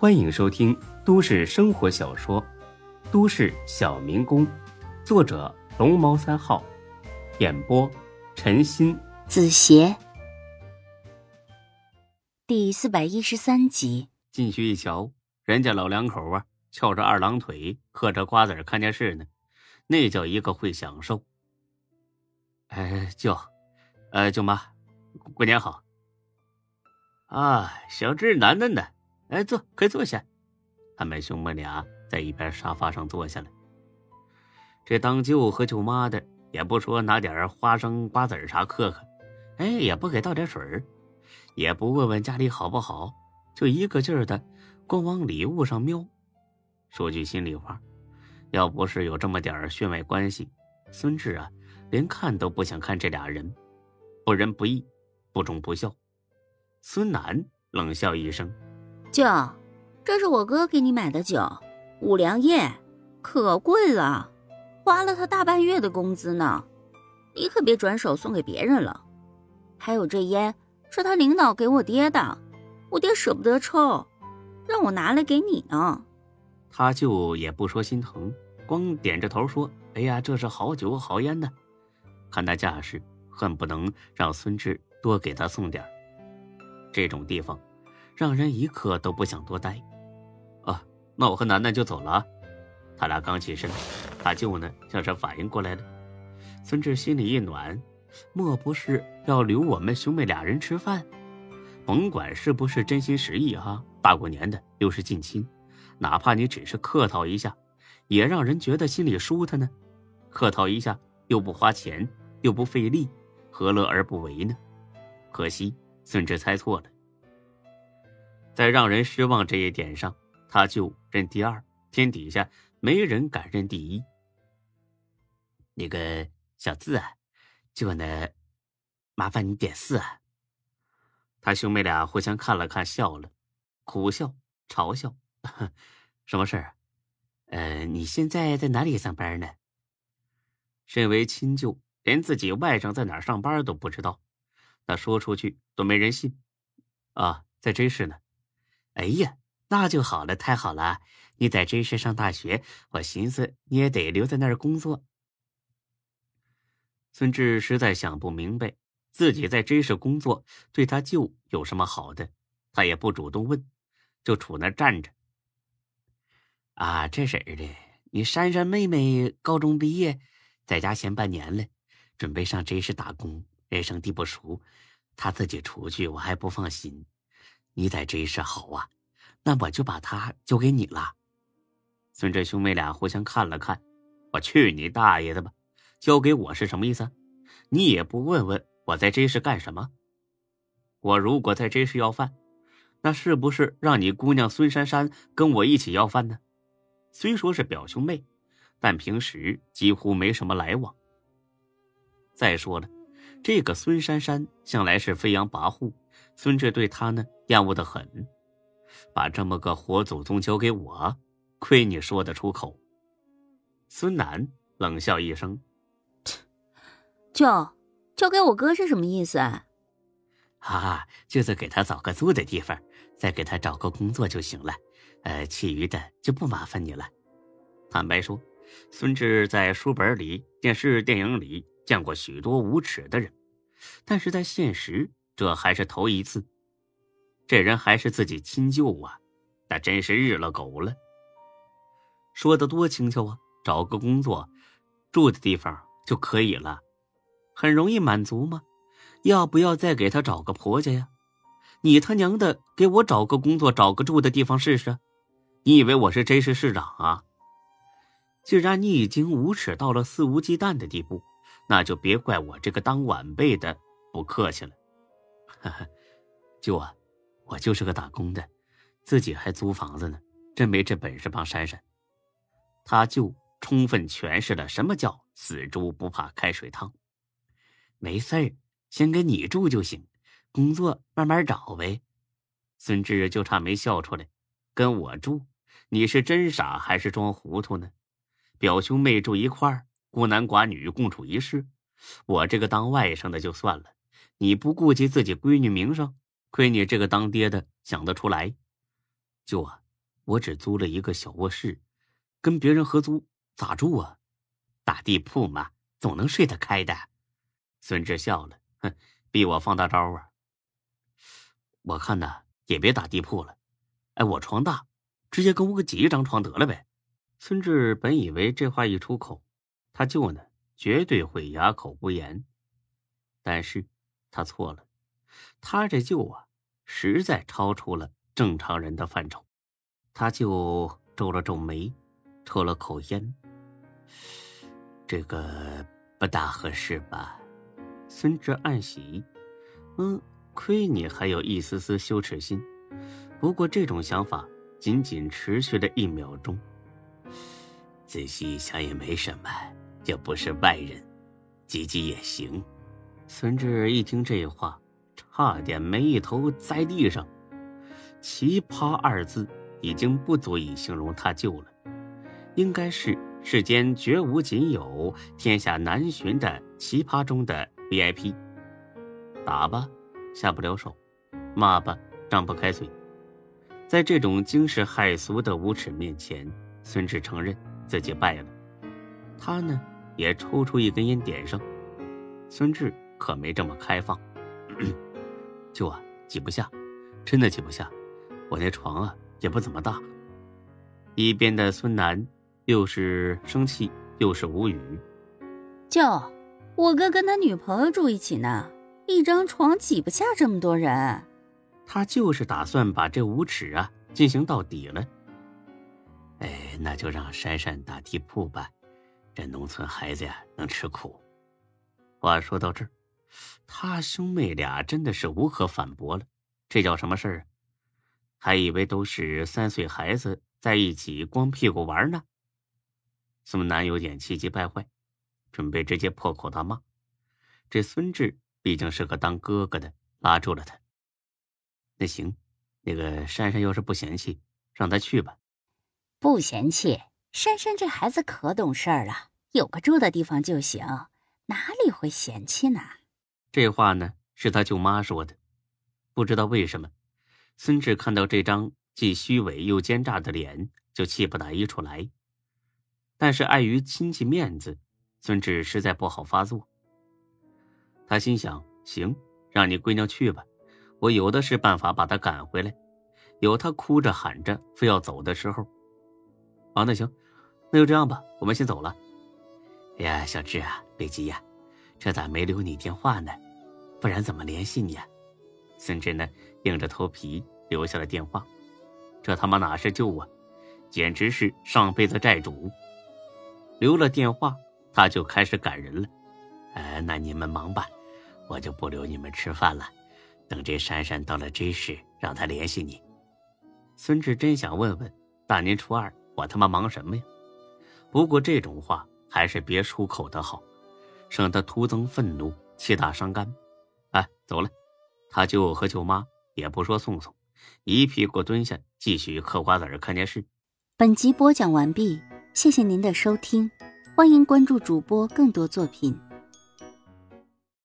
欢迎收听都市生活小说《都市小民工》，作者龙猫三号，演播陈鑫、子邪，第四百一十三集。进去一瞧，人家老两口啊，翘着二郎腿，嗑着瓜子看电视呢，那叫一个会享受。哎，舅，呃，舅妈，过年好。啊，小志楠楠的，哎，坐，快坐下。他们兄妹俩在一边沙发上坐下来。这当舅和舅妈的也不说拿点花生瓜子啥嗑嗑，哎，也不给倒点水也不问问家里好不好，就一个劲儿的光往礼物上瞄。说句心里话，要不是有这么点血脉关系，孙志啊，连看都不想看这俩人，不仁不义，不忠不孝。孙楠冷笑一声：“舅，这是我哥给你买的酒，五粮液，可贵了，花了他大半月的工资呢。你可别转手送给别人了。还有这烟，是他领导给我爹的，我爹舍不得抽，让我拿来给你呢。”他舅也不说心疼，光点着头说：“哎呀，这是好酒好烟呢。”看那架势，恨不能让孙志多给他送点这种地方，让人一刻都不想多待。啊，那我和楠楠就走了。他俩刚起身，他舅呢像是反应过来了。孙志心里一暖，莫不是要留我们兄妹俩人吃饭？甭管是不是真心实意哈，大过年的又是近亲，哪怕你只是客套一下，也让人觉得心里舒坦呢。客套一下又不花钱，又不费力，何乐而不为呢？可惜。孙志猜错了，在让人失望这一点上，他就认第二，天底下没人敢认第一。那个小字啊，就那，麻烦你点四啊。他兄妹俩互相看了看，笑了，苦笑嘲笑，什么事儿？呃，你现在在哪里上班呢？身为亲舅，连自己外甥在哪儿上班都不知道。那说出去都没人信，啊，在 J 市呢。哎呀，那就好了，太好了！你在 J 市上大学，我寻思你也得留在那儿工作。孙志实在想不明白，自己在 J 市工作对他舅有什么好的，他也不主动问，就杵那站着。啊，这事儿的，你珊珊妹妹高中毕业，在家闲半年了，准备上 J 市打工。人生地不熟，她自己出去我还不放心。你在这事好啊，那我就把他交给你了。孙志兄妹俩互相看了看，我去你大爷的吧！交给我是什么意思？你也不问问我在这事干什么？我如果在这事要饭，那是不是让你姑娘孙珊珊跟我一起要饭呢？虽说是表兄妹，但平时几乎没什么来往。再说了。这个孙珊珊向来是飞扬跋扈，孙志对他呢厌恶的很，把这么个活祖宗交给我，亏你说得出口。孙楠冷笑一声：“舅，交给我哥是什么意思？”“啊，就是给他找个住的地方，再给他找个工作就行了。呃，其余的就不麻烦你了。”坦白说，孙志在书本里、电视、电影里。见过许多无耻的人，但是在现实，这还是头一次。这人还是自己亲舅啊，那真是日了狗了。说的多轻巧啊，找个工作，住的地方就可以了，很容易满足吗？要不要再给他找个婆家呀？你他娘的给我找个工作，找个住的地方试试？你以为我是真是市长啊？既然你已经无耻到了肆无忌惮的地步。那就别怪我这个当晚辈的不客气了，舅啊，我就是个打工的，自己还租房子呢，真没这本事帮珊珊。他舅充分诠释了什么叫死猪不怕开水烫。没事儿，先跟你住就行，工作慢慢找呗。孙志就差没笑出来，跟我住，你是真傻还是装糊涂呢？表兄妹住一块儿。孤男寡女共处一室，我这个当外甥的就算了，你不顾及自己闺女名声，亏你这个当爹的想得出来。舅啊，我只租了一个小卧室，跟别人合租咋住啊？打地铺嘛，总能睡得开的。孙志笑了，哼，逼我放大招啊！我看呢，也别打地铺了。哎，我床大，直接跟我挤一张床得了呗。孙志本以为这话一出口，他舅呢绝对会哑口无言，但是他错了。他这舅啊，实在超出了正常人的范畴。他就皱了皱眉，抽了口烟。这个不大合适吧？孙志暗喜，嗯，亏你还有一丝丝羞耻心。不过这种想法仅仅持续了一秒钟。仔细一想也没什么，又不是外人，挤挤也行。孙志一听这话，差点没一头栽地上。奇葩二字已经不足以形容他舅了，应该是。世间绝无仅有，天下难寻的奇葩中的 VIP。打吧，下不了手；骂吧，张不开嘴。在这种惊世骇俗的无耻面前，孙志承认自己败了。他呢，也抽出一根烟点上。孙志可没这么开放。舅啊，挤不下，真的挤不下。我那床啊，也不怎么大。一边的孙楠。又是生气，又是无语。舅，我哥跟他女朋友住一起呢，一张床挤不下这么多人。他就是打算把这无耻啊进行到底了。哎，那就让珊珊打地铺吧，这农村孩子呀能吃苦。话说到这儿，他兄妹俩真的是无可反驳了。这叫什么事儿啊？还以为都是三岁孩子在一起光屁股玩呢。孙楠有点气急败坏，准备直接破口大骂。这孙志毕竟是个当哥哥的，拉住了他。那行，那个珊珊要是不嫌弃，让他去吧。不嫌弃，珊珊这孩子可懂事儿了，有个住的地方就行，哪里会嫌弃呢？这话呢是他舅妈说的。不知道为什么，孙志看到这张既虚伪又奸诈的脸，就气不打一处来。但是碍于亲戚面子，孙志实在不好发作。他心想：行，让你闺娘去吧，我有的是办法把她赶回来。有她哭着喊着非要走的时候。啊，那行，那就这样吧，我们先走了。哎呀，小志啊，别急呀，这咋没留你电话呢？不然怎么联系你啊？孙志呢，硬着头皮留下了电话。这他妈哪是救啊，简直是上辈子债主。留了电话，他就开始赶人了。哎，那你们忙吧，我就不留你们吃饭了。等这珊珊到了 J 市，让他联系你。孙志真想问问，大年初二我他妈忙什么呀？不过这种话还是别出口的好，省得徒增愤怒，气大伤肝。哎，走了，他舅和舅妈也不说送送，一屁股蹲下，继续嗑瓜子看电视。本集播讲完毕。谢谢您的收听，欢迎关注主播更多作品。